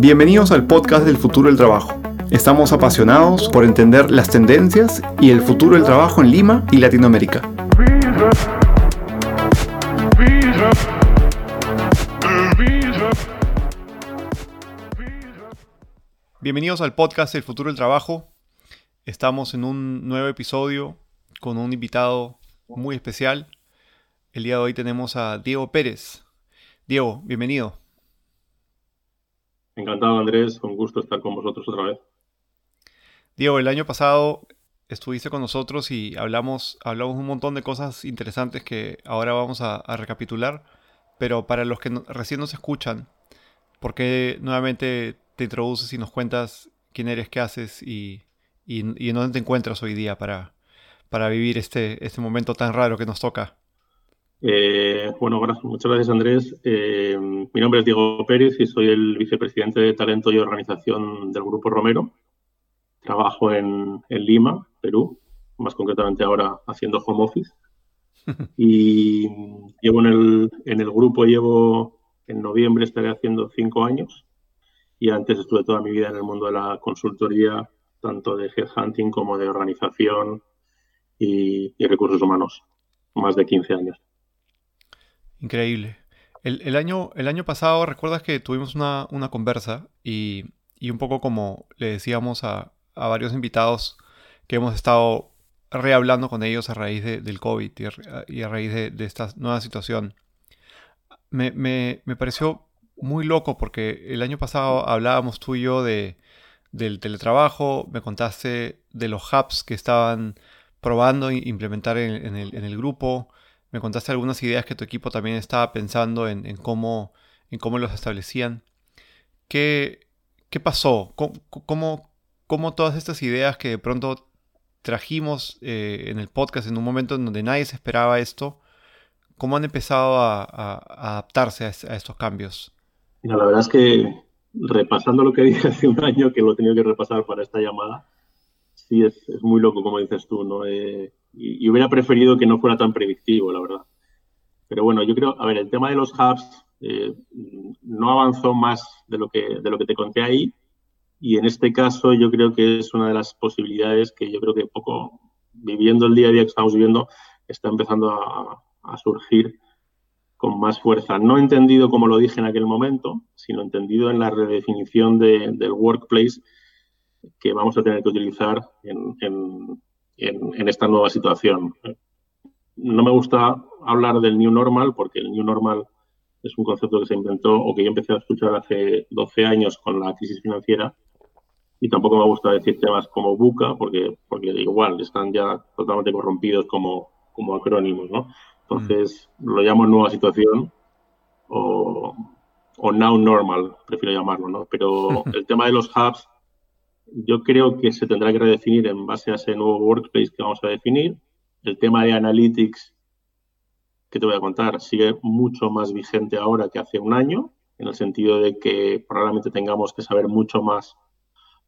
Bienvenidos al podcast del futuro del trabajo. Estamos apasionados por entender las tendencias y el futuro del trabajo en Lima y Latinoamérica. Bienvenidos al podcast El futuro del trabajo. Estamos en un nuevo episodio con un invitado muy especial. El día de hoy tenemos a Diego Pérez. Diego, bienvenido. Encantado, Andrés. Un gusto estar con vosotros otra vez. Diego, el año pasado estuviste con nosotros y hablamos, hablamos un montón de cosas interesantes que ahora vamos a, recapitular. Pero para los que recién nos escuchan, ¿por qué nuevamente te introduces y nos cuentas quién eres, qué haces y, y, dónde te encuentras hoy día para, para vivir este, este momento tan raro que nos toca? Eh, bueno, muchas gracias Andrés. Eh, mi nombre es Diego Pérez y soy el vicepresidente de Talento y Organización del Grupo Romero. Trabajo en, Lima, Perú, más concretamente ahora haciendo home office. Y llevo en el, en el grupo, llevo en noviembre estaré haciendo cinco años y antes estuve toda mi vida en el mundo de la consultoría, tanto de headhunting como de organización y, y recursos humanos, más de 15 años. Increíble. El, año, el año pasado, recuerdas que tuvimos una, conversa y, un poco como le decíamos a, varios invitados que hemos estado rehablando con ellos a raíz del COVID y a, raíz de, esta nueva situación. Me, me, pareció muy loco porque el año pasado hablábamos tú y yo de, del teletrabajo, me contaste de los hubs que estaban probando implementar en, el, en el grupo me contaste algunas ideas que tu equipo también estaba pensando en, cómo, en cómo los establecían. ¿Qué, qué pasó? ¿Cómo, ¿Cómo, todas estas ideas que de pronto trajimos eh, en el podcast en un momento en donde nadie se esperaba esto, cómo han empezado a, adaptarse a, estos cambios? la verdad es que repasando lo que dije hace un año, que lo he tenido que repasar para esta llamada, sí es, es muy loco, como dices tú, ¿no? Eh, y, hubiera preferido que no fuera tan predictivo, la verdad. Pero bueno, yo creo, a ver, el tema de los hubs eh, no avanzó más de lo, que, de lo que te conté ahí. Y en este caso yo creo que es una de las posibilidades que yo creo que poco, viviendo el día a día que estamos viviendo, está empezando a, surgir con más fuerza. No entendido como lo dije en aquel momento, sino entendido en la redefinición del workplace que vamos a tener que utilizar en, en, esta nueva situación. No me gusta hablar del New Normal porque el New Normal es un concepto que se inventó o que yo empecé a escuchar hace 12 años con la crisis financiera y tampoco me gusta decir temas como buca porque, porque igual están ya totalmente corrompidos como, como acrónimos, ¿no? Entonces lo llamo nueva situación o, o now normal, prefiero llamarlo, ¿no? Pero el tema de los hubs yo creo que se tendrá que redefinir en base a ese nuevo workplace que vamos a definir. El tema de analytics, que te voy a contar, sigue mucho más vigente ahora que hace un año, en el sentido de que probablemente tengamos que saber mucho más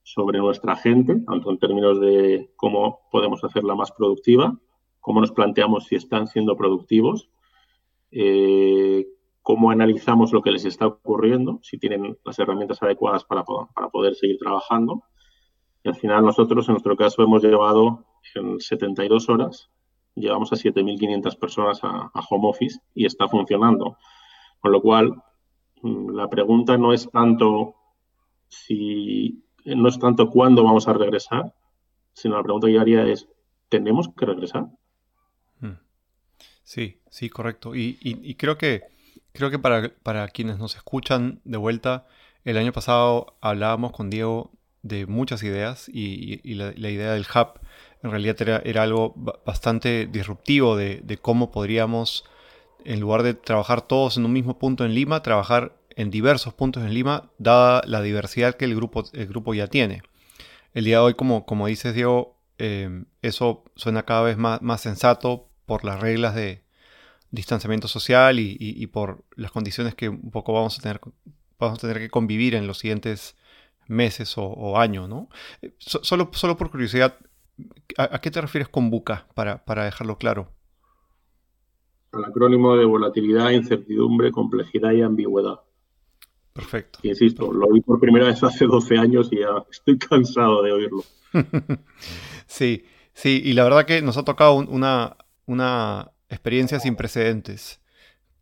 sobre nuestra gente, tanto en términos de cómo podemos hacerla más productiva, cómo nos planteamos si están siendo productivos, eh, cómo analizamos lo que les está ocurriendo, si tienen las herramientas adecuadas para, para poder seguir trabajando y al final nosotros, en nuestro caso, hemos llevado en 72 horas, llevamos a 7.500 personas a, home office y está funcionando. Con lo cual, mm, la pregunta no es tanto si, no es tanto cuándo vamos a regresar, sino la pregunta que haría es, ¿tenemos que regresar? Hmm. Sí, sí, correcto. Y, creo que, creo que para, para quienes nos escuchan de vuelta, el año pasado hablábamos con Diego de muchas ideas y, la, idea del hub en realidad era, algo bastante disruptivo de, cómo podríamos, en lugar de trabajar todos en un mismo punto en Lima, trabajar en diversos puntos en Lima, dada la diversidad que el grupo, el grupo ya tiene. El día de hoy, como, como dices Diego, em, eso suena cada vez más, más sensato por las reglas de distanciamiento social y, por las condiciones que un poco vamos a tener, vamos a tener que convivir en los siguientes meses o, años, ¿no? Eh, solo, solo por curiosidad, ¿a, qué te refieres con BUCA, para, para dejarlo claro? Al acrónimo de volatilidad, incertidumbre, complejidad y ambigüedad. Perfecto. insisto, lo oí por primera vez hace 12 años y ya estoy cansado de oírlo. sí, sí, y la verdad que nos ha tocado una, una experiencia sin precedentes.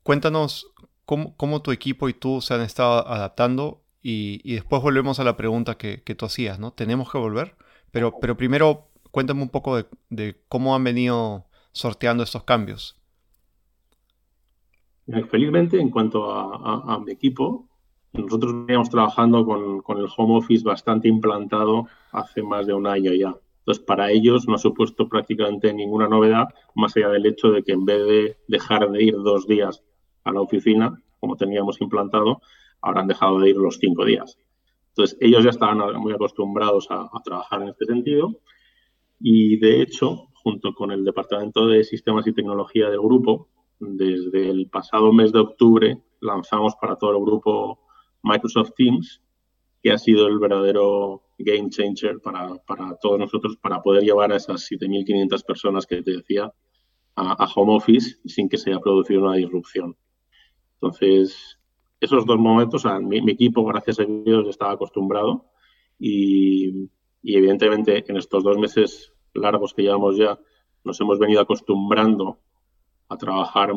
Cuéntanos cómo, tu equipo y tú se han estado adaptando y, después volvemos a la pregunta que, tú hacías, ¿no? ¿Tenemos que volver? Pero, pero primero cuéntame un poco de, cómo han venido sorteando estos cambios. Felizmente, en cuanto a, mi equipo, nosotros veníamos trabajando con, con, el home office bastante implantado hace más de un año ya. Entonces, para ellos no ha supuesto prácticamente ninguna novedad, más allá del hecho de que en vez de dejar de ir dos días a la oficina, como teníamos implantado, han dejado de ir los cinco días. Entonces, ellos ya estaban muy acostumbrados a, trabajar en este sentido y, de hecho, junto con el Departamento de Sistemas y Tecnología del grupo, desde el pasado mes de octubre lanzamos para todo el grupo Microsoft Teams, que ha sido el verdadero game changer para, todos nosotros para poder llevar a esas 7.500 personas que te decía a, a home office sin que se haya producido una disrupción. Entonces, esos dos momentos, mi, equipo, gracias a Dios, estaba acostumbrado y, evidentemente en estos dos meses largos que llevamos ya, nos hemos venido acostumbrando a trabajar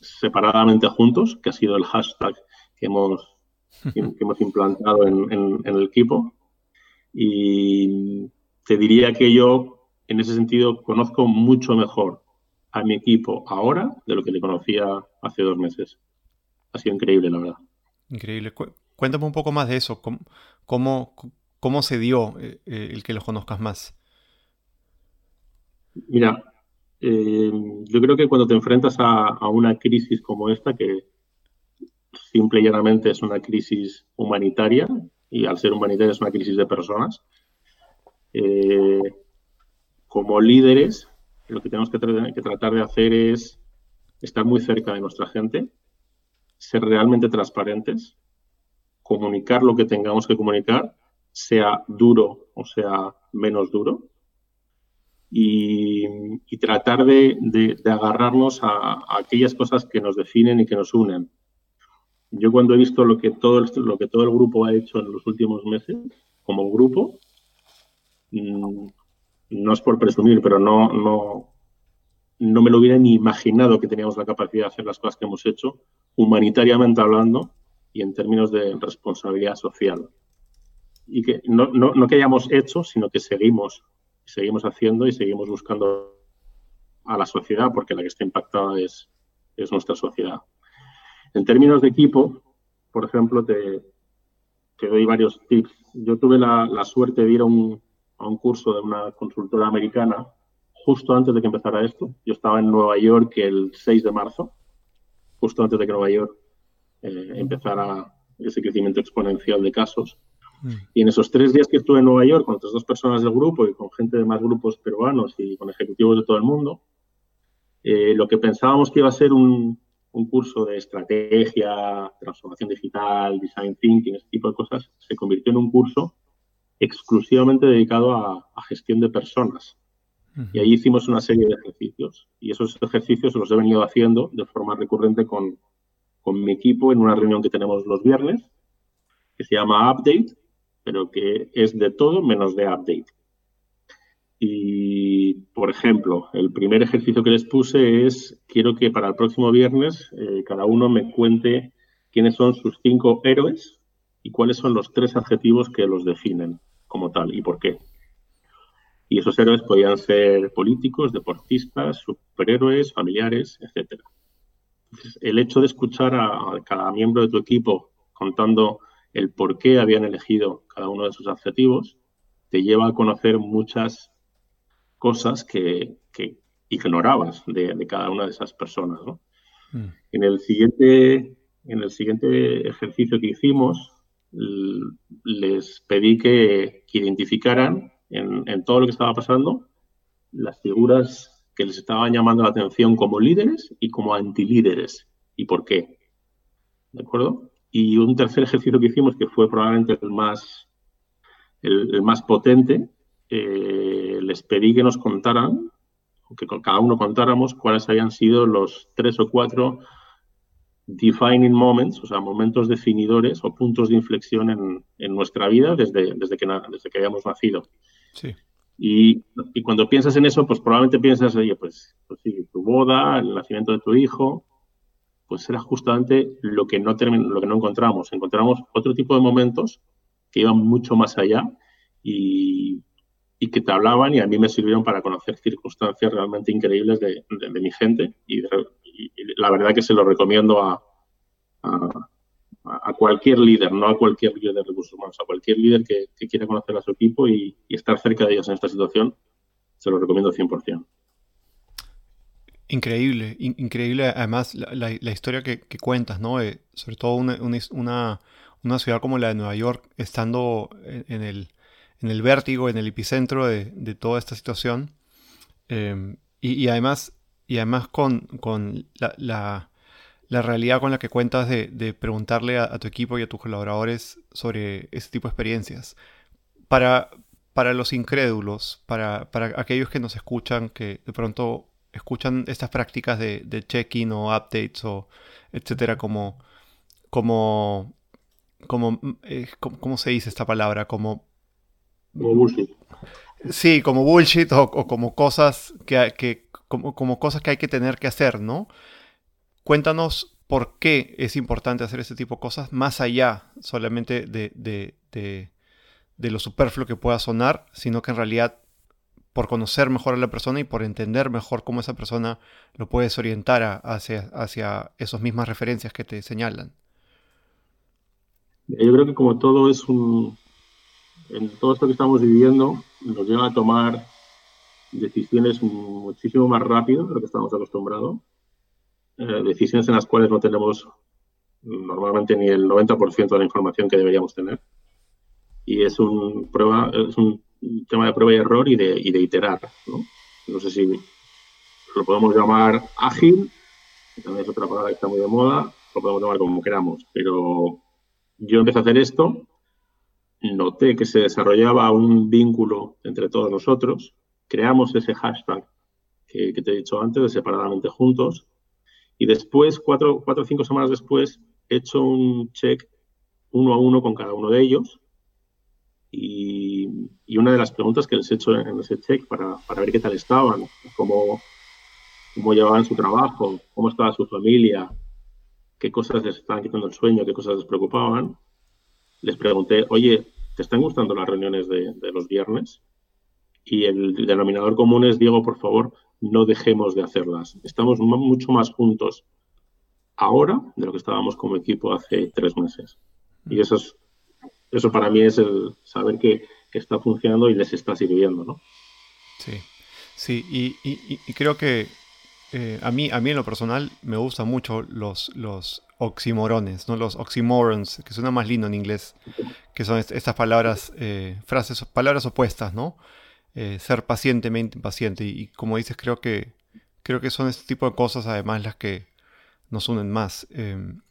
separadamente juntos, que ha sido el hashtag que hemos, hemos implantado en, el equipo. Y te diría que yo, en ese sentido, conozco mucho mejor a mi equipo ahora de lo que le conocía hace dos meses ha sido increíble, la verdad. Increíble. Cuéntame un poco más de eso. ¿Cómo, cómo, se dio eh, eh, el que los conozcas más? Mira, eh, yo creo que cuando te enfrentas a, una crisis como esta, que simple y llanamente es una crisis humanitaria, y al ser humanitaria es una crisis de personas, como líderes, lo que tenemos que, que tratar de hacer es estar muy cerca de nuestra gente, ser realmente transparentes, comunicar lo que tengamos que comunicar, sea duro o sea menos duro, y, tratar de, agarrarnos a, aquellas cosas que nos definen y que nos unen. Yo cuando he visto lo que todo el, lo que todo el grupo ha hecho en los últimos meses, como grupo, mm, no es por presumir, pero no, no, no me lo hubiera ni imaginado que teníamos la capacidad de hacer las cosas que hemos hecho, humanitariamente hablando y en términos de responsabilidad social. Y que no, no, que hayamos hecho, sino que seguimos, seguimos haciendo y seguimos buscando a la sociedad, porque la que está impactada es, es nuestra sociedad. En términos de equipo, por ejemplo, te, te doy varios tips. Yo tuve la, la suerte de ir a un, a un curso de una consultora americana justo antes de que empezara esto. Yo estaba en Nueva York el 6 de marzo, justo antes de que Nueva York eh, empezara ese crecimiento exponencial de casos. Mm. Y en esos tres días que estuve en Nueva York con otras dos personas del grupo y con gente de más grupos peruanos y con ejecutivos de todo el mundo, eh, lo que pensábamos que iba a ser un, un, curso de estrategia, transformación digital, design thinking, ese tipo de cosas, se convirtió en un curso exclusivamente dedicado a, a gestión de personas. Y ahí hicimos una serie de ejercicios. Y esos ejercicios los he venido haciendo de forma recurrente con, con mi equipo en una reunión que tenemos los viernes, que se llama Update, pero que es de todo menos de Update. Y, por ejemplo, el primer ejercicio que les puse es, quiero que para el próximo viernes eh, cada uno me cuente quiénes son sus cinco héroes y cuáles son los tres adjetivos que los definen como tal y por qué. Y esos héroes podían ser políticos, deportistas, superhéroes, familiares, etc. el hecho de escuchar a, cada miembro de tu equipo contando el por qué habían elegido cada uno de sus adjetivos, te lleva a conocer muchas cosas que, ignorabas de, cada una de esas personas. Mm. En, el siguiente, en el siguiente ejercicio que hicimos, les pedí que identificaran en, todo lo que estaba pasando, las figuras que les estaban llamando la atención como líderes y como antilíderes. ¿Y por qué? ¿De acuerdo? Y un tercer ejercicio que hicimos, que fue probablemente el más, el, más potente, eh, les pedí que nos contaran, que cada uno contáramos cuáles habían sido los tres o cuatro defining moments, o sea, momentos definidores o puntos de inflexión en, en nuestra vida desde, desde, que, desde que hayamos nacido. Sí. Y, y, cuando piensas en eso, pues probablemente piensas, oye, pues, pues sí, tu boda, el nacimiento de tu hijo, pues era justamente lo que no, lo que no encontramos. Encontramos otro tipo de momentos que iban mucho más allá y, y que te hablaban y a mí me sirvieron para conocer circunstancias realmente increíbles de, de, mi gente y, la verdad que se lo recomiendo a, a, a, cualquier líder, no a cualquier líder de recursos humanos, a cualquier líder que, que quiera conocer a su equipo y, estar cerca de ellos en esta situación, se lo recomiendo 100%. Increíble, increíble además la, la, historia que, cuentas, ¿no? Eh, sobre todo una, una, una, ciudad como la de Nueva York, estando en, en, el, en el vértigo, en el epicentro de, de toda esta situación. Eh, y, y, además, y además con, con la, la, realidad con la que cuentas de, de preguntarle a, a, tu equipo y a tus colaboradores sobre ese tipo de experiencias. Para, para los incrédulos, para, para aquellos que nos escuchan, que de pronto escuchan estas prácticas de, de check-in o updates o etcétera como como como eh, ¿cómo se dice esta palabra? Como como bullshit. Sí, como bullshit o, o como cosas que, que como, como, cosas que hay que tener que hacer, ¿no? Cuéntanos por qué es importante hacer ese tipo de cosas más allá solamente de, lo superfluo que pueda sonar, sino que en realidad por conocer mejor a la persona y por entender mejor cómo esa persona lo puedes orientar hacia, hacia esas mismas referencias que te señalan. Yo creo que como todo es un... En todo esto que estamos viviendo nos lleva a tomar decisiones muchísimo más rápido de lo que estamos acostumbrados. Eh, decisiones en las cuales no tenemos normalmente ni el 90% de la información que deberíamos tener. Y es un prueba, es un tema de prueba y error y de, y de iterar. ¿no? no sé si lo podemos llamar ágil, que también es otra palabra que está muy de moda, lo podemos llamar como queramos, pero yo empecé a hacer esto, noté que se desarrollaba un vínculo entre todos nosotros, creamos ese hashtag que, que te he dicho antes, de separadamente juntos, y después, cuatro, cuatro o cinco semanas después, he hecho un check uno a uno con cada uno de ellos y, una de las preguntas que les he hecho en ese check para, para ver qué tal estaban, cómo, cómo llevaban su trabajo, cómo estaba su familia, qué cosas les estaban quitando el sueño, qué cosas les preocupaban, les pregunté, oye, ¿te están gustando las reuniones de, de los viernes? Y el denominador común es, Diego, por favor, no dejemos de hacerlas. Estamos mucho más juntos ahora de lo que estábamos como equipo hace tres meses. Y eso es eso para mí es el saber que, está funcionando y les está sirviendo, ¿no? Sí, sí, y, y, creo que eh, a, mí, a mí en lo personal me gustan mucho los, los oximorones, ¿no? Los oxymorons, que suena más lindo en inglés, que son est estas palabras, eh, frases, palabras opuestas, ¿no? Eh, ser pacientemente impaciente. Y, como dices, creo que, creo que son este tipo de cosas además las que nos unen más. Em,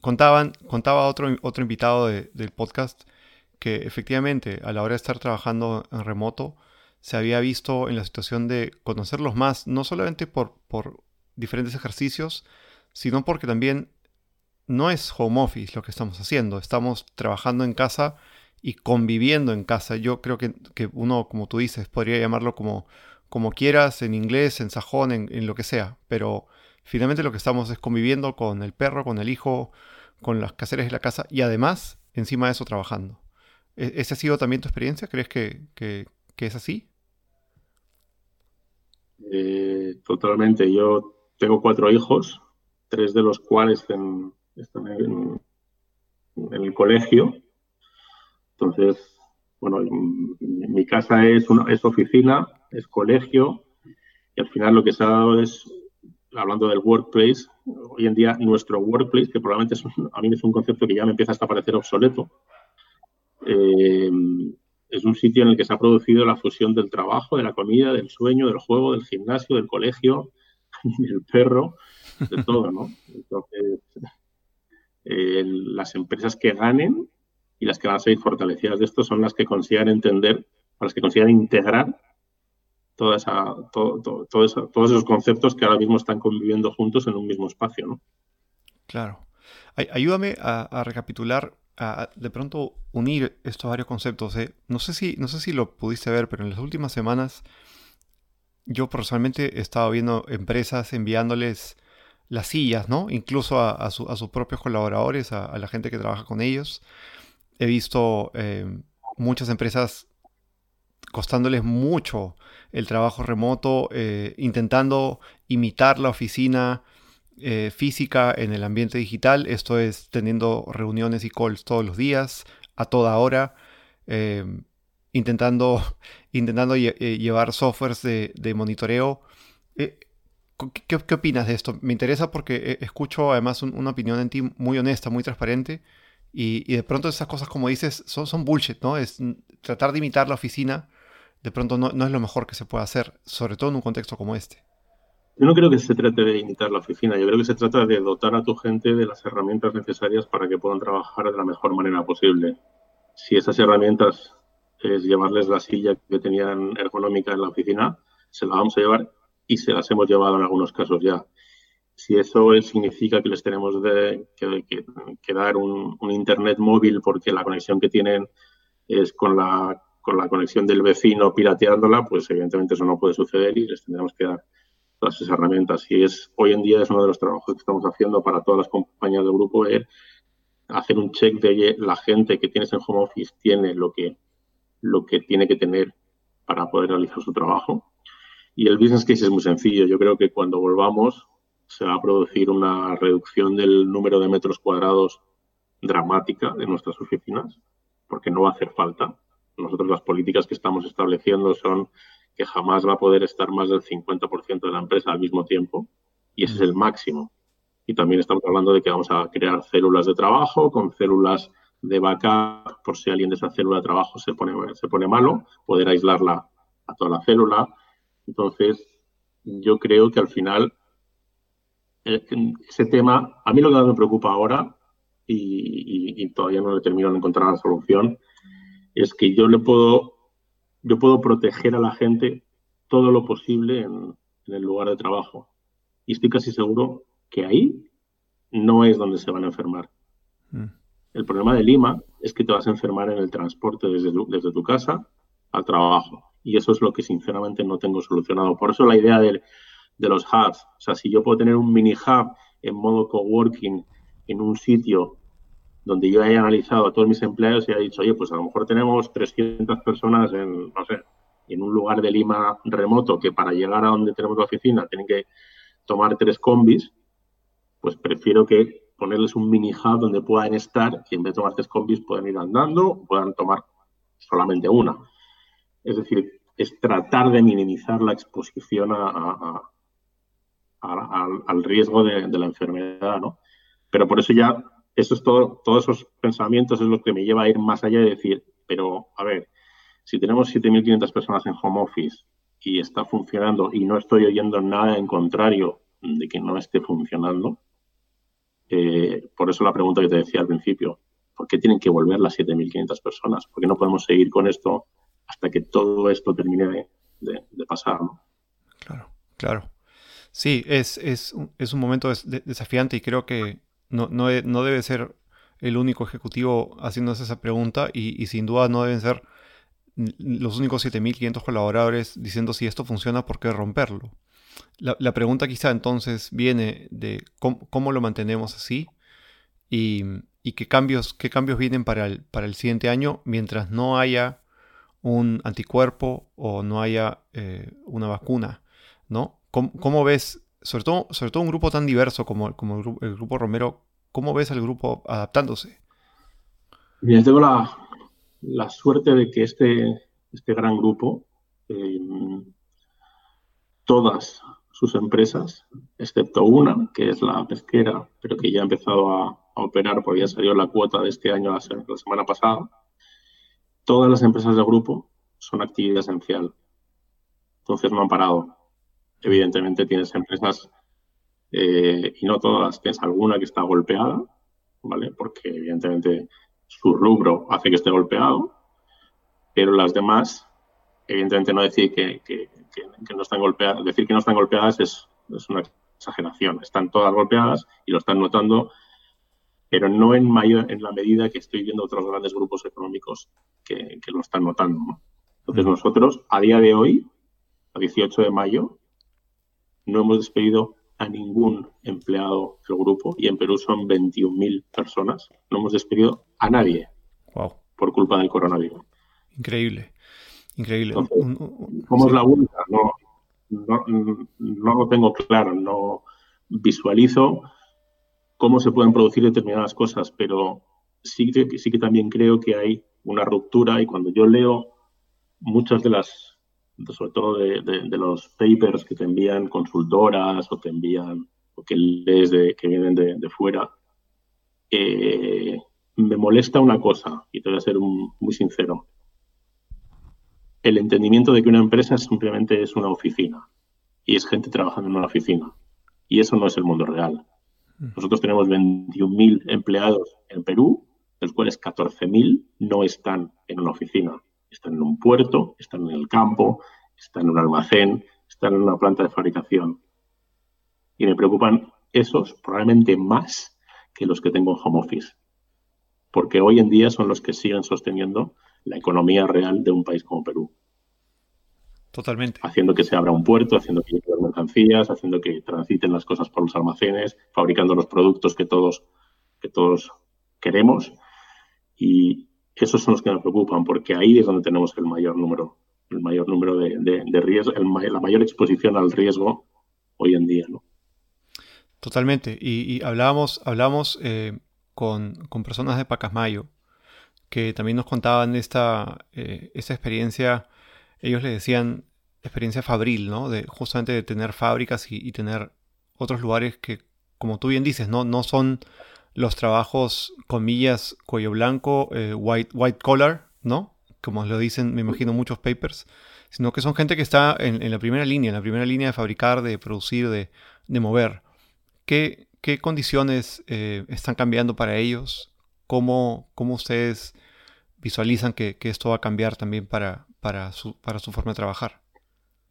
contaban, contaba otro, otro invitado de, del podcast que efectivamente a la hora de estar trabajando en remoto se había visto en la situación de conocerlos más, no solamente por, por diferentes ejercicios, sino porque también no es home office lo que estamos haciendo, estamos trabajando en casa y conviviendo en casa. Yo creo que, que uno, como tú dices, podría llamarlo como, como quieras, en inglés, en sajón, en, lo que sea, pero finalmente lo que estamos es conviviendo con el perro, con el hijo, con las caseras de la casa y además, encima de eso, trabajando. ¿E-, ¿Esa ha sido también tu experiencia? ¿Crees que, que, que es así? Eh, totalmente. Yo tengo cuatro hijos, tres de los cuales están en, el colegio. Entonces, bueno, mi casa es, una, es oficina, es colegio, y al final lo que se ha dado es hablando del workplace, hoy en día nuestro workplace, que probablemente es a mí es un concepto que ya me empieza hasta a parecer obsoleto, eh, es un sitio en el que se ha producido la fusión del trabajo, de la comida, del sueño, del juego, del gimnasio, del colegio, del perro, de todo, ¿no? Entonces, eh, las empresas que ganen y las que van a ser fortalecidas de esto son las que consigan entender, las que consigan integrar toda esa, todo, todo, esa, todos esos conceptos que ahora mismo están conviviendo juntos en un mismo espacio, ¿no? Claro. ayúdame a, recapitular, a, de pronto unir estos varios conceptos. ¿eh? No, sé si, no sé si lo pudiste ver, pero en las últimas semanas yo personalmente he estado viendo empresas enviándoles las sillas, ¿no? Incluso a, sus propios colaboradores, a, la gente que trabaja con ellos. He visto eh, muchas empresas costándoles mucho el trabajo remoto, eh, intentando imitar la oficina eh, física en el ambiente digital. Esto es teniendo reuniones y calls todos los días, a toda hora, intentando, intentando llevar softwares de, monitoreo. ¿Qué, opinas de esto? Me interesa porque escucho además una opinión en ti muy honesta, muy transparente. Y, de pronto esas cosas, como dices, son, bullshit, ¿no? Es tratar de imitar la oficina, de pronto no, es lo mejor que se puede hacer, sobre todo en un contexto como este. Yo no creo que se trate de imitar la oficina, yo creo que se trata de dotar a tu gente de las herramientas necesarias para que puedan trabajar de la mejor manera posible. Si esas herramientas es llevarles la silla que tenían ergonómica en la oficina, se la vamos a llevar y se las hemos llevado en algunos casos ya. Si eso significa que les tenemos de, que, dar un, Internet móvil porque la conexión que tienen es con la, con la conexión del vecino pirateándola, pues evidentemente eso no puede suceder y les tendremos que dar todas esas herramientas. Y es hoy en día es uno de los trabajos que estamos haciendo para todas las compañías del grupo, es hacer un check de la gente que tienes en home office tiene lo que, lo que tiene que tener para poder realizar su trabajo y el business case es muy sencillo. Yo creo que cuando volvamos se va a producir una reducción del número de metros cuadrados dramática de nuestras oficinas, porque no va a hacer falta. Nosotros las políticas que estamos estableciendo son que jamás va a poder estar más del 50% de la empresa al mismo tiempo, y ese es el máximo. Y también estamos hablando de que vamos a crear células de trabajo con células de backup por si alguien de esa célula de trabajo se pone, se pone malo, poder aislarla a toda la célula entonces, yo creo que al final ese tema, a mí lo que más me preocupa ahora, y, todavía no le termino de encontrar la solución, es que yo le puedo, yo puedo proteger a la gente todo lo posible en, el lugar de trabajo. Y estoy casi seguro que ahí no es donde se van a enfermar. Mm. El problema de Lima es que te vas a enfermar en el transporte desde desde tu casa al trabajo y eso es lo que sinceramente no tengo solucionado. Por eso la idea de, los hubs, o sea, si yo puedo tener un mini hub en modo coworking en un sitio donde yo haya analizado a todos mis empleados y haya dicho, oye, pues a lo mejor tenemos 300 personas en, no sé, en un lugar de Lima remoto que para llegar a donde tenemos la oficina tienen que tomar tres combis, pues prefiero que ponerles un mini hub donde puedan estar y en vez de tomar tres combis puedan ir andando, puedan tomar solamente una. Es decir, es tratar de minimizar la exposición al riesgo de, la enfermedad, ¿no? Pero por eso ya, eso es todo, todos esos pensamientos es lo que me lleva a ir más allá de decir, pero a ver, si tenemos 7.500 personas en home office y está funcionando y no estoy oyendo nada en contrario de que no esté funcionando, eh, por eso la pregunta que te decía al principio, ¿por qué tienen que volver las 7.500 personas? ¿Por qué no podemos seguir con esto hasta que todo esto termine de, pasar. ¿no? Claro, claro. Sí, es, es, un momento desafiante y creo que no, no, debe ser el único ejecutivo haciéndose esa pregunta y, sin duda no deben ser los únicos 7.500 colaboradores diciendo si esto funciona, ¿por qué romperlo? La, pregunta quizá entonces viene de cómo, lo mantenemos así y, qué, cambios, qué cambios vienen para el, para el siguiente año mientras no haya un anticuerpo o no haya eh, una vacuna, ¿no? ¿Cómo, ves, sobre todo, sobre todo un grupo tan diverso como, como el, grupo, Romero, cómo ves al grupo adaptándose? Mira, tengo la, suerte de que este, este gran grupo, eh, todas sus empresas, excepto una, que es la pesquera, pero que ya ha empezado a, operar porque ya salió la cuota de este año la semana pasada, todas las empresas del grupo son actividad esencial. Entonces no han parado. Evidentemente tienes empresas, eh, y no todas, tienes alguna que está golpeada, ¿vale? Porque evidentemente su rubro hace que esté golpeado, pero las demás, evidentemente no decir que, no están golpeadas, decir que no están golpeadas es, una exageración. Están todas golpeadas y lo están notando, pero no en, mayor, en la medida que estoy viendo otros grandes grupos económicos que, lo están notando. Entonces nosotros, a día de hoy, a 18 de mayo, no hemos despedido a ningún empleado del grupo y en Perú son 21.000 personas. No hemos despedido a nadie por culpa del coronavirus. Increíble, increíble. ¿Cómo es la vuelta? No, no, lo tengo claro, no visualizo cómo se pueden producir determinadas cosas, pero sí que, sí que también creo que hay una ruptura y cuando yo leo muchas de las, sobre todo de, los papers que te envían consultoras o te envían, o que lees de, que vienen de, fuera, eh, me molesta una cosa, y te voy a ser muy sincero el entendimiento de que una empresa simplemente es una oficina y es gente trabajando en una oficina. Y eso no es el mundo real. Mm. Nosotros tenemos 21.000 empleados en Perú, de los cuales 14.000 no están en una oficina. Están en un puerto, están en el campo, están en un almacén, están en una planta de fabricación. Y me preocupan esos probablemente más que los que tengo en home office. Porque hoy en día son los que siguen sosteniendo la economía real de un país como Perú. Totalmente. Haciendo que se abra un puerto, haciendo que lleguen mercancías, haciendo que transiten las cosas por los almacenes, fabricando los productos que todos, que todos queremos. Y esos son los que me preocupan, porque ahí es donde tenemos el mayor número, el mayor número de, de, riesgos, la mayor exposición al riesgo hoy en día, ¿no? Totalmente. Y, hablábamos, hablábamos eh, con, personas de Pacasmayo que también nos contaban esta, eh, experiencia, ellos le decían experiencia fabril, ¿no? De justamente de tener fábricas y, tener otros lugares que, como tú bien dices, no son los trabajos, comillas, cuello blanco, eh, white, white collar, ¿no? Como lo dicen, me imagino, muchos papers, sino que son gente que está en, la primera línea, en la primera línea de fabricar, de producir, de, mover. ¿Qué, qué condiciones eh, están cambiando para ellos? ¿Cómo, cómo ustedes visualizan que, esto va a cambiar también para, para, su, para su forma de trabajar?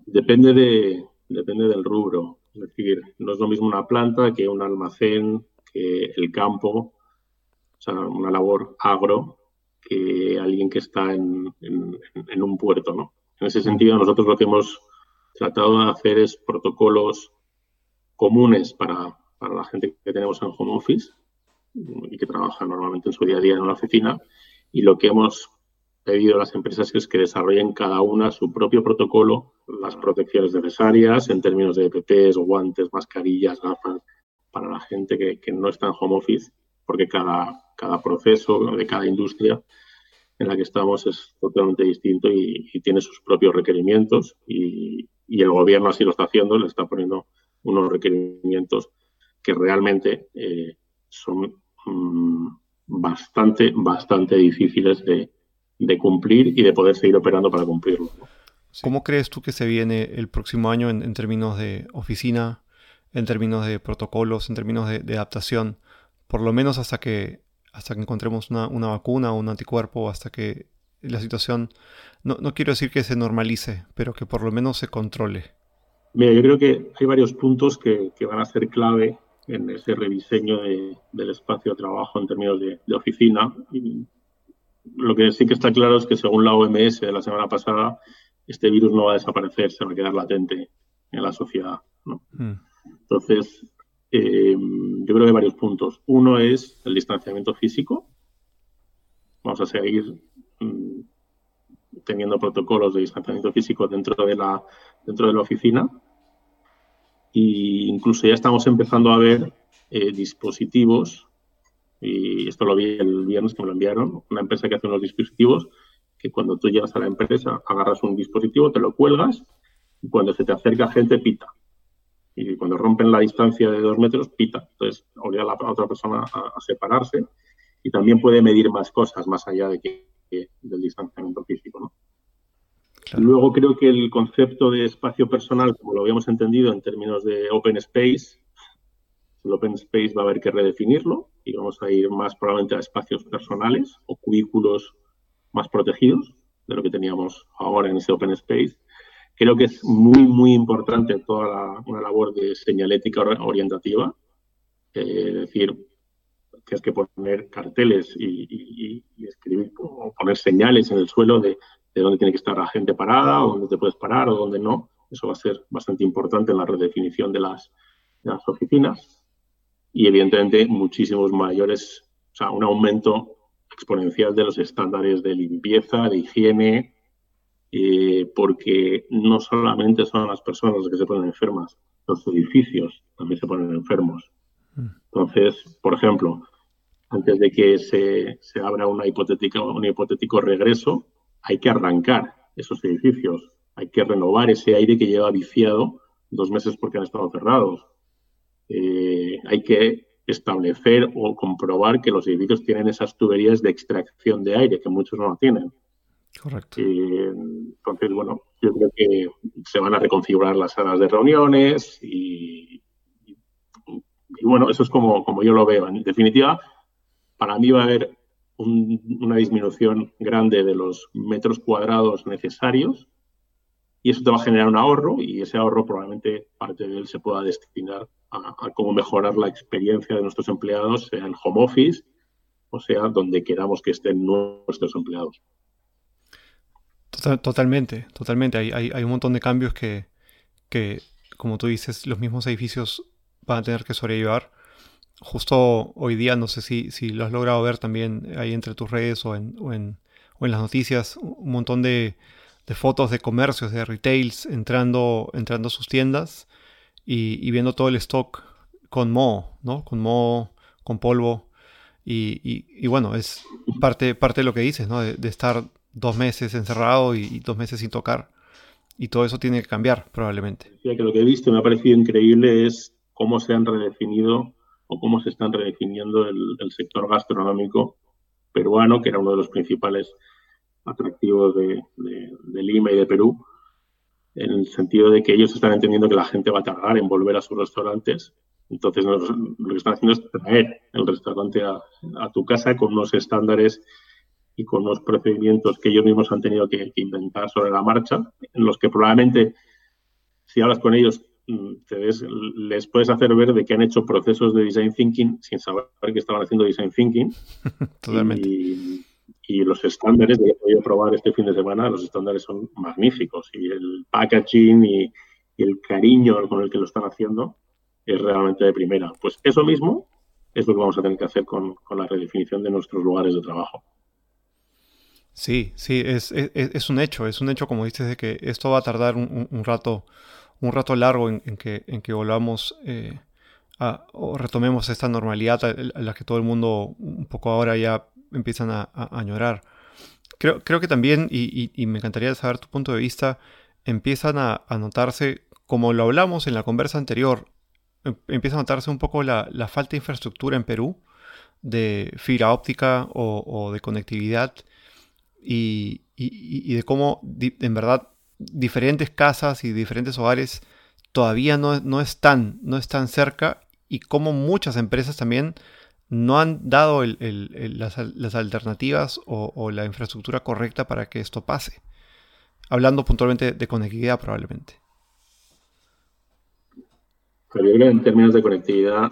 Depende, de, depende del rubro. Es decir, no es lo mismo una planta que un almacén, el campo, o sea, una labor agro, que alguien que está en, en, un puerto, ¿no? En ese sentido, nosotros lo que hemos tratado de hacer es protocolos comunes para, para la gente que tenemos en home office y que trabaja normalmente en su día a día en una oficina y lo que hemos pedido a las empresas es que desarrollen cada una su propio protocolo, las protecciones necesarias en términos de EPPs, guantes, mascarillas, gafas, para la gente que, no está en home office, porque cada, cada proceso de cada industria en la que estamos es totalmente distinto y, tiene sus propios requerimientos y, el gobierno así lo está haciendo, le está poniendo unos requerimientos que realmente eh, son mm, bastante, bastante difíciles de, cumplir y de poder seguir operando para cumplirlo. ¿Cómo crees tú que se viene el próximo año en, términos de oficina, en términos de protocolos, en términos de, adaptación? Por lo menos hasta que, hasta que encontremos una, vacuna o un anticuerpo, hasta que la situación, no, no quiero decir que se normalice, pero que por lo menos se controle. Mira, yo creo que hay varios puntos que, que van a ser clave en ese rediseño del espacio de trabajo en términos de, oficina. lo que sí que está claro es que según la OMS de la semana pasada, este virus no va a desaparecer, se va a quedar latente en la sociedad. Mm. Entonces, eh, yo creo que hay varios puntos. Uno es el distanciamiento físico. Vamos a seguir mm, teniendo protocolos de distanciamiento físico dentro de la, dentro de la oficina y incluso ya estamos empezando a ver eh, dispositivos, y esto lo vi el viernes que me lo enviaron, una empresa que hace unos dispositivos que cuando tú llegas a la empresa agarras un dispositivo, te lo cuelgas y cuando se te acerca gente pita. Y cuando rompen la distancia de dos metros, pita. Entonces obliga a la otra persona a, separarse y también puede medir más cosas más allá de que, del distanciamiento físico. ¿no? Luego creo que el concepto de espacio personal, como lo habíamos entendido en términos de open space, el open space va a haber que redefinirlo y vamos a ir más probablemente a espacios personales o cubículos más protegidos de lo que teníamos ahora en ese open space. Creo que es muy, muy importante toda la, una labor de señalética orientativa, eh, es decir, tienes que poner carteles y, escribir o poner señales en el suelo de, de, dónde tiene que estar la gente parada, o dónde te puedes parar o dónde no. Eso va a ser bastante importante en la redefinición de las, de las oficinas. Y evidentemente muchísimos mayores, o sea, un aumento exponencial de los estándares de limpieza, de higiene, eh, porque no solamente son las personas las que se ponen enfermas, los edificios también se ponen enfermos. Mm. Entonces, por ejemplo, antes de que se, se abra una hipotética, un hipotético regreso, hay que arrancar esos edificios, hay que renovar ese aire que lleva viciado dos meses porque han estado cerrados. Eh, hay que establecer o comprobar que los edificios tienen esas tuberías de extracción de aire, que muchos no lo tienen. Correcto. Entonces, bueno, yo creo que se van a reconfigurar las salas de reuniones y, bueno, eso es como, como yo lo veo. En definitiva, para mí va a haber una disminución grande de los metros cuadrados necesarios y eso te va a generar un ahorro y ese ahorro probablemente parte de él se pueda destinar a, cómo mejorar la experiencia de nuestros empleados, sea en home office o sea donde queramos que estén nuestros empleados. Totalmente, totalmente. Hay, hay, un montón de cambios que, que, como tú dices, los mismos edificios van a tener que sobrellevar. Justo hoy día, no sé si, si lo has logrado ver también ahí entre tus redes o en, o en, o en las noticias, un montón de, de fotos de comercios, de retails entrando, entrando a sus tiendas y, viendo todo el stock con moho, ¿no? Con moho, con polvo. Y, bueno, es parte, parte de lo que dices, ¿no? De, estar dos meses encerrado y, dos meses sin tocar. Y todo eso tiene que cambiar, probablemente. que lo que he visto me ha parecido increíble es cómo se han redefinido o cómo se están redefiniendo el sector gastronómico peruano, que era uno de los principales atractivos de, Lima y de Perú, en el sentido de que ellos están entendiendo que la gente va a tardar en volver a sus restaurantes. Entonces, lo que están haciendo es traer el restaurante a, tu casa con unos estándares y con unos procedimientos que ellos mismos han tenido que, inventar sobre la marcha, en los que probablemente, si hablas con ellos, mm, les puedes hacer ver de que han hecho procesos de design thinking sin saber que estaban haciendo design thinking. Totalmente y los estándares, que he podido probar este fin de semana, los estándares son magníficos y el packaging y, el cariño con el que lo están haciendo es realmente de primera. Pues eso mismo es lo que vamos a tener que hacer con, la redefinición de nuestros lugares de trabajo. Sí, sí, es, un hecho, es un hecho, como dices, de que esto va a tardar un, rato, un rato largo en, que, volvamos eh, a, o retomemos esta normalidad a la que todo el mundo un poco ahora ya empiezan a, añorar. Creo, creo, que también, y, me encantaría saber tu punto de vista, empiezan a, notarse, como lo hablamos en la conversa anterior, em, empieza a notarse un poco la, falta de infraestructura en Perú, de fibra óptica o, de conectividad, y, de cómo, en verdad, diferentes casas y diferentes hogares todavía no, no, están, no están cerca, y cómo muchas empresas también no han dado las, alternativas o, la infraestructura correcta para que esto pase. Hablando puntualmente de conectividad probablemente. Pero yo creo que en términos de conectividad,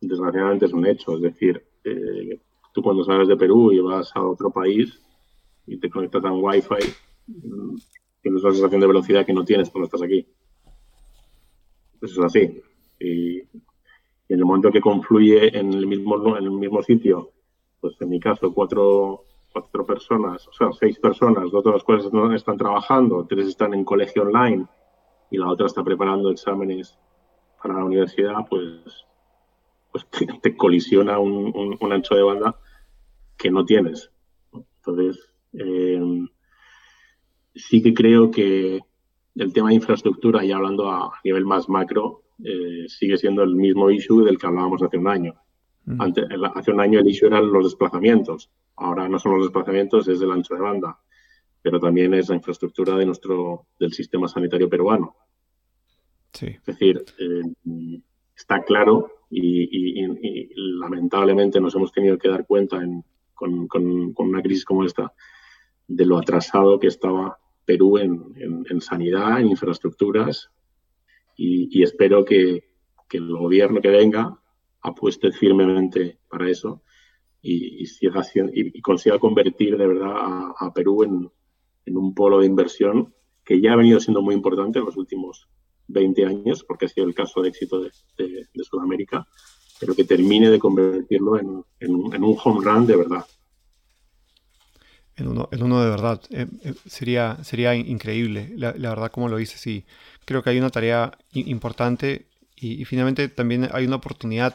desgraciadamente es un hecho. Es decir, eh, tú cuando sales de Perú y vas a otro país y te conectas a un Wi-Fi, tienes una sensación de velocidad que no tienes cuando estás aquí. Eso es así. Y en el momento que confluye en el mismo, en el mismo sitio, pues en mi caso, cuatro, cuatro personas, o sea, seis personas, dos de las cuales están trabajando, tres están en colegio online y la otra está preparando exámenes para la universidad, pues, pues te, colisiona un, ancho de banda que no tienes. Entonces, eh, sí que creo que el tema de infraestructura, y hablando a nivel más macro, eh, sigue siendo el mismo issue del que hablábamos hace un año. Mm. hace un año el issue eran los desplazamientos. Ahora no son los desplazamientos, es el ancho de banda. Pero también es la infraestructura de nuestro, del sistema sanitario peruano. Es decir, eh, está claro y, lamentablemente nos hemos tenido que dar cuenta con, con una crisis como esta de lo atrasado que estaba Perú en, sanidad, en infraestructuras y, espero que, el gobierno que venga apueste firmemente para eso y, y, consiga convertir de verdad a, Perú en, un polo de inversión que ya ha venido siendo muy importante en los últimos 20 años, porque ha sido el caso de éxito de, Sudamérica, pero que termine de convertirlo en, un home run de verdad. En uno, en uno de verdad. Eh, eh, sería, sería increíble, la, verdad, como lo dices. Sí, creo que hay una tarea importante y, finalmente también hay una oportunidad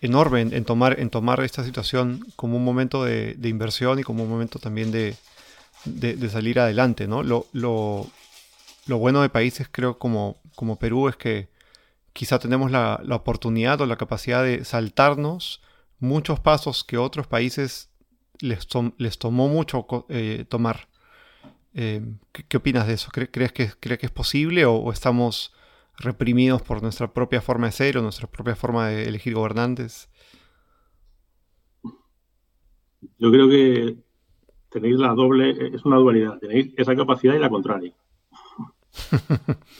enorme en, tomar, en tomar esta situación como un momento de, inversión y como un momento también de, salir adelante. ¿no? Lo, lo, lo, bueno de países, creo, como, como Perú es que quizá tenemos la, la oportunidad o la capacidad de saltarnos muchos pasos que otros países les, les tomó mucho eh, tomar. Eh, ¿qué, opinas de eso? ¿Crees que, que es posible o, estamos reprimidos por nuestra propia forma de ser o nuestra propia forma de elegir gobernantes? Yo creo que tenéis la doble, es una dualidad, tenéis esa capacidad y la contraria.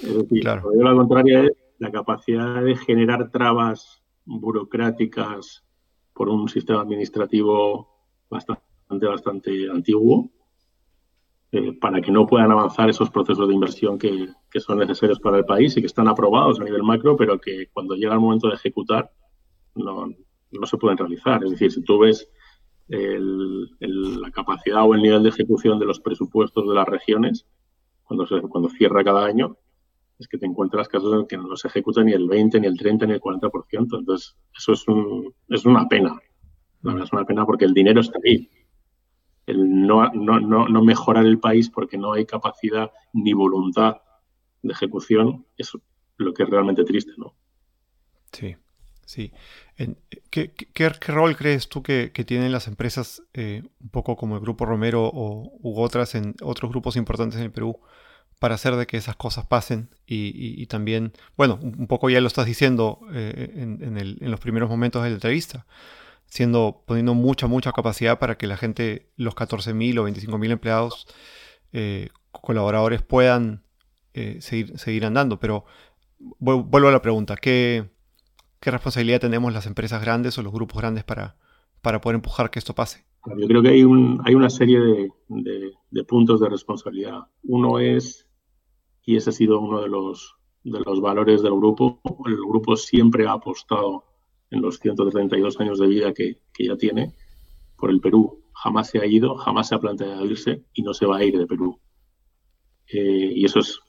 es decir, la contraria es la capacidad de generar trabas burocráticas por un sistema administrativo bastante, bastante antiguo eh, para que no puedan avanzar esos procesos de inversión que, son necesarios para el país y que están aprobados a nivel macro, pero que cuando llega el momento de ejecutar no, se pueden realizar. Es decir, si tú ves la capacidad o el nivel de ejecución de los presupuestos de las regiones, cuando, se, cuando cierra cada año, es que te encuentras casos en que no se ejecuta ni el 20, ni el 30, ni el 40%. Entonces, eso es, un, es una pena. es una pena porque el dinero está ahí el no, no, no, mejorar el país porque no hay capacidad ni voluntad de ejecución es lo que es realmente triste, ¿no? Sí, sí. ¿qué, qué, rol crees tú que, tienen las empresas, eh, un poco como el Grupo Romero o, u otras en otros grupos importantes en el Perú, para hacer de que esas cosas pasen? Y, también, bueno, un poco ya lo estás diciendo eh, en, los primeros momentos de la entrevista, siendo, poniendo mucha, mucha capacidad para que la gente, los 14.000 o 25.000 empleados, eh, colaboradores puedan eh, seguir, seguir andando. Pero vuelvo a la pregunta, ¿qué, ¿qué, responsabilidad tenemos las empresas grandes o los grupos grandes para, para poder empujar que esto pase? Yo creo que hay, un, hay una serie de, puntos de responsabilidad. Uno es, y ese ha sido uno de los, de los valores del grupo, el grupo siempre ha apostado en los 132 años de vida que, ya tiene por el Perú. Jamás se ha ido, jamás se ha planteado irse y no se va a ir de Perú. Eh, y eso es,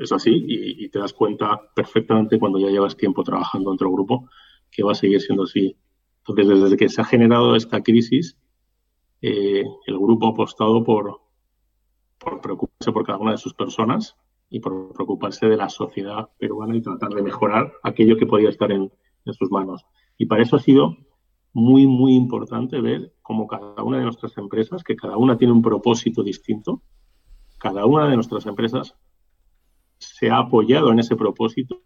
es así y, te das cuenta perfectamente cuando ya llevas tiempo trabajando en otro grupo que va a seguir siendo así. Entonces, desde que se ha generado esta crisis, eh, el grupo ha apostado por, por preocuparse por cada una de sus personas y por preocuparse de la sociedad peruana y tratar de mejorar aquello que podía estar en, sus manos. Y para eso ha sido muy, muy importante ver cómo cada una de nuestras empresas, que cada una tiene un propósito distinto, cada una de nuestras empresas se ha apoyado en ese propósito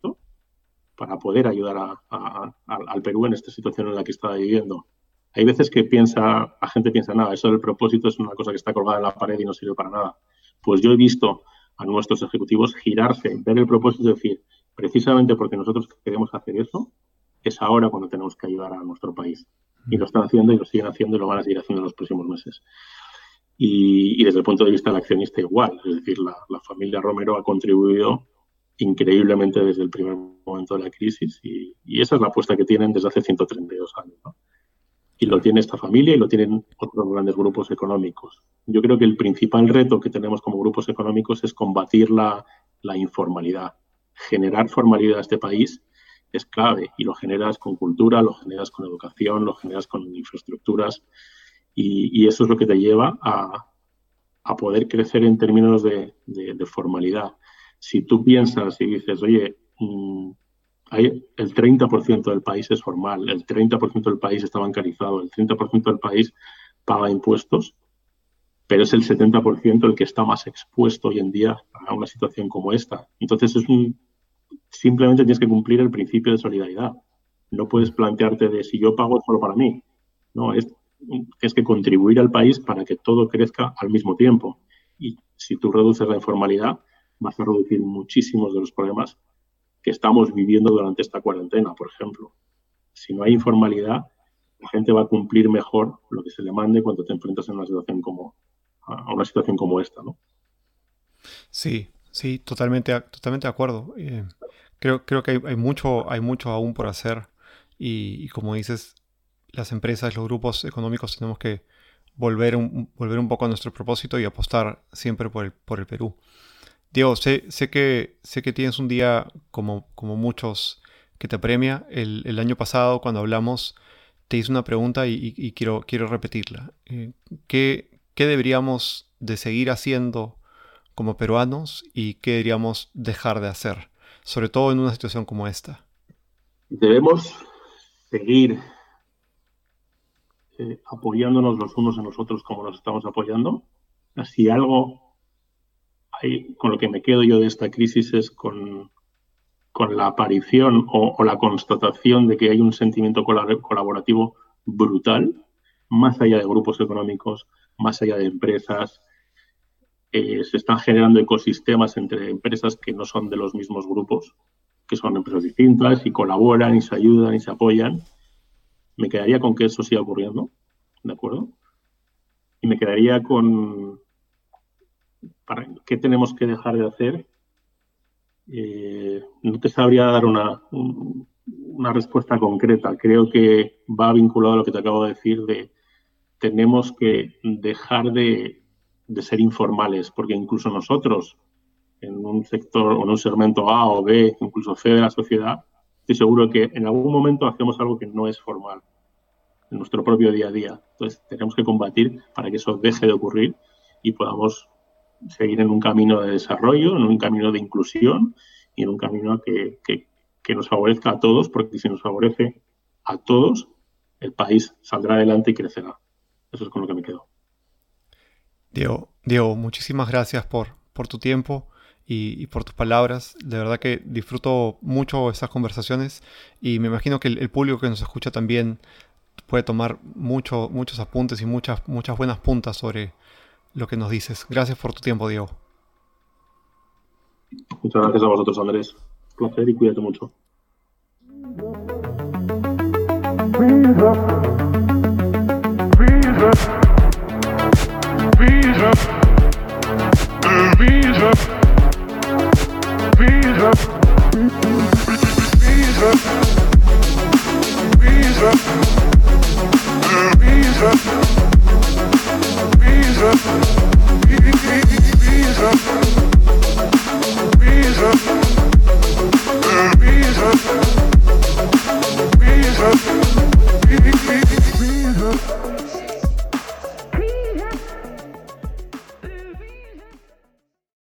para poder ayudar al Perú en esta situación en la que está viviendo. Hay veces que piensa, la gente piensa, nada, eso del propósito es una cosa que está colgada en la pared y no sirve para nada. Pues yo he visto a nuestros ejecutivos girarse, ver el propósito y decir, precisamente porque nosotros queremos hacer eso, es ahora cuando tenemos que ayudar a nuestro país. Y lo están haciendo y lo siguen haciendo y lo van a seguir haciendo en los próximos meses. Y, desde el punto de vista del accionista igual, es decir, la, familia Romero ha contribuido increíblemente desde el primer momento de la crisis y, esa es la apuesta que tienen desde hace 132 años. Y lo tiene esta familia y lo tienen otros grandes grupos económicos. Yo creo que el principal reto que tenemos como grupos económicos es combatir la, informalidad, generar formalidad a este país es clave y lo generas con cultura, lo generas con educación, lo generas con infraestructuras y, eso es lo que te lleva a, poder crecer en términos de, formalidad. Si tú piensas y dices, oye, mm, hay, el 30% del país es formal, el 30% del país está bancarizado, el 30% del país paga impuestos, pero es el 70% el que está más expuesto hoy en día a una situación como esta. Entonces es un, simplemente tienes que cumplir el principio de solidaridad. No puedes plantearte de si yo pago solo para mí. No, es, es que contribuir al país para que todo crezca al mismo tiempo. Y si tú reduces la informalidad, vas a reducir muchísimos de los problemas que estamos viviendo durante esta cuarentena, por ejemplo. Si no hay informalidad, la gente va a cumplir mejor lo que se le mande cuando te enfrentas en una situación como, a una situación como esta, ¿no? Sí, sí, totalmente, totalmente de acuerdo. Eh, creo, creo que hay, mucho, hay mucho aún por hacer y, como dices, las empresas, los grupos económicos tenemos que volver un, volver un poco a nuestro propósito y apostar siempre por el, por el Perú. Diego, sé, sé, que, sé que tienes un día como, como muchos que te premia. El, año pasado, cuando hablamos, te hice una pregunta y, quiero, quiero repetirla. Eh, ¿qué, ¿Qué deberíamos de seguir haciendo como peruanos y qué deberíamos dejar de hacer? Sobre todo en una situación como esta. Debemos seguir eh, apoyándonos los unos en los otros como nos estamos apoyando. Si algo con lo que me quedo yo de esta crisis es con, con la aparición o, la constatación de que hay un sentimiento colaborativo brutal, más allá de grupos económicos, más allá de empresas. Eh, se están generando ecosistemas entre empresas que no son de los mismos grupos, que son empresas distintas y colaboran y se ayudan y se apoyan. Me quedaría con que eso siga ocurriendo, ¿de acuerdo? Y me quedaría con qué tenemos que dejar de hacer eh, no te sabría dar una, una respuesta concreta. Creo que va vinculado a lo que te acabo de decir de tenemos que dejar de, ser informales, porque incluso nosotros, en un sector o en un segmento A o B, incluso C de la sociedad, estoy seguro que en algún momento hacemos algo que no es formal en nuestro propio día a día. Entonces, tenemos que combatir para que eso deje de ocurrir y podamos seguir en un camino de desarrollo, en un camino de inclusión y en un camino que, nos favorezca a todos, porque si nos favorece a todos, el país saldrá adelante y crecerá. Eso es con lo que me quedo. Diego, Diego muchísimas gracias por, por tu tiempo y, por tus palabras. De verdad que disfruto mucho estas conversaciones y me imagino que el, público que nos escucha también puede tomar mucho, muchos apuntes y muchas, muchas buenas puntas sobre, lo que nos dices. Gracias por tu tiempo, Diego. Muchas gracias a vosotros, Andrés. Un placer y cuídate mucho. Be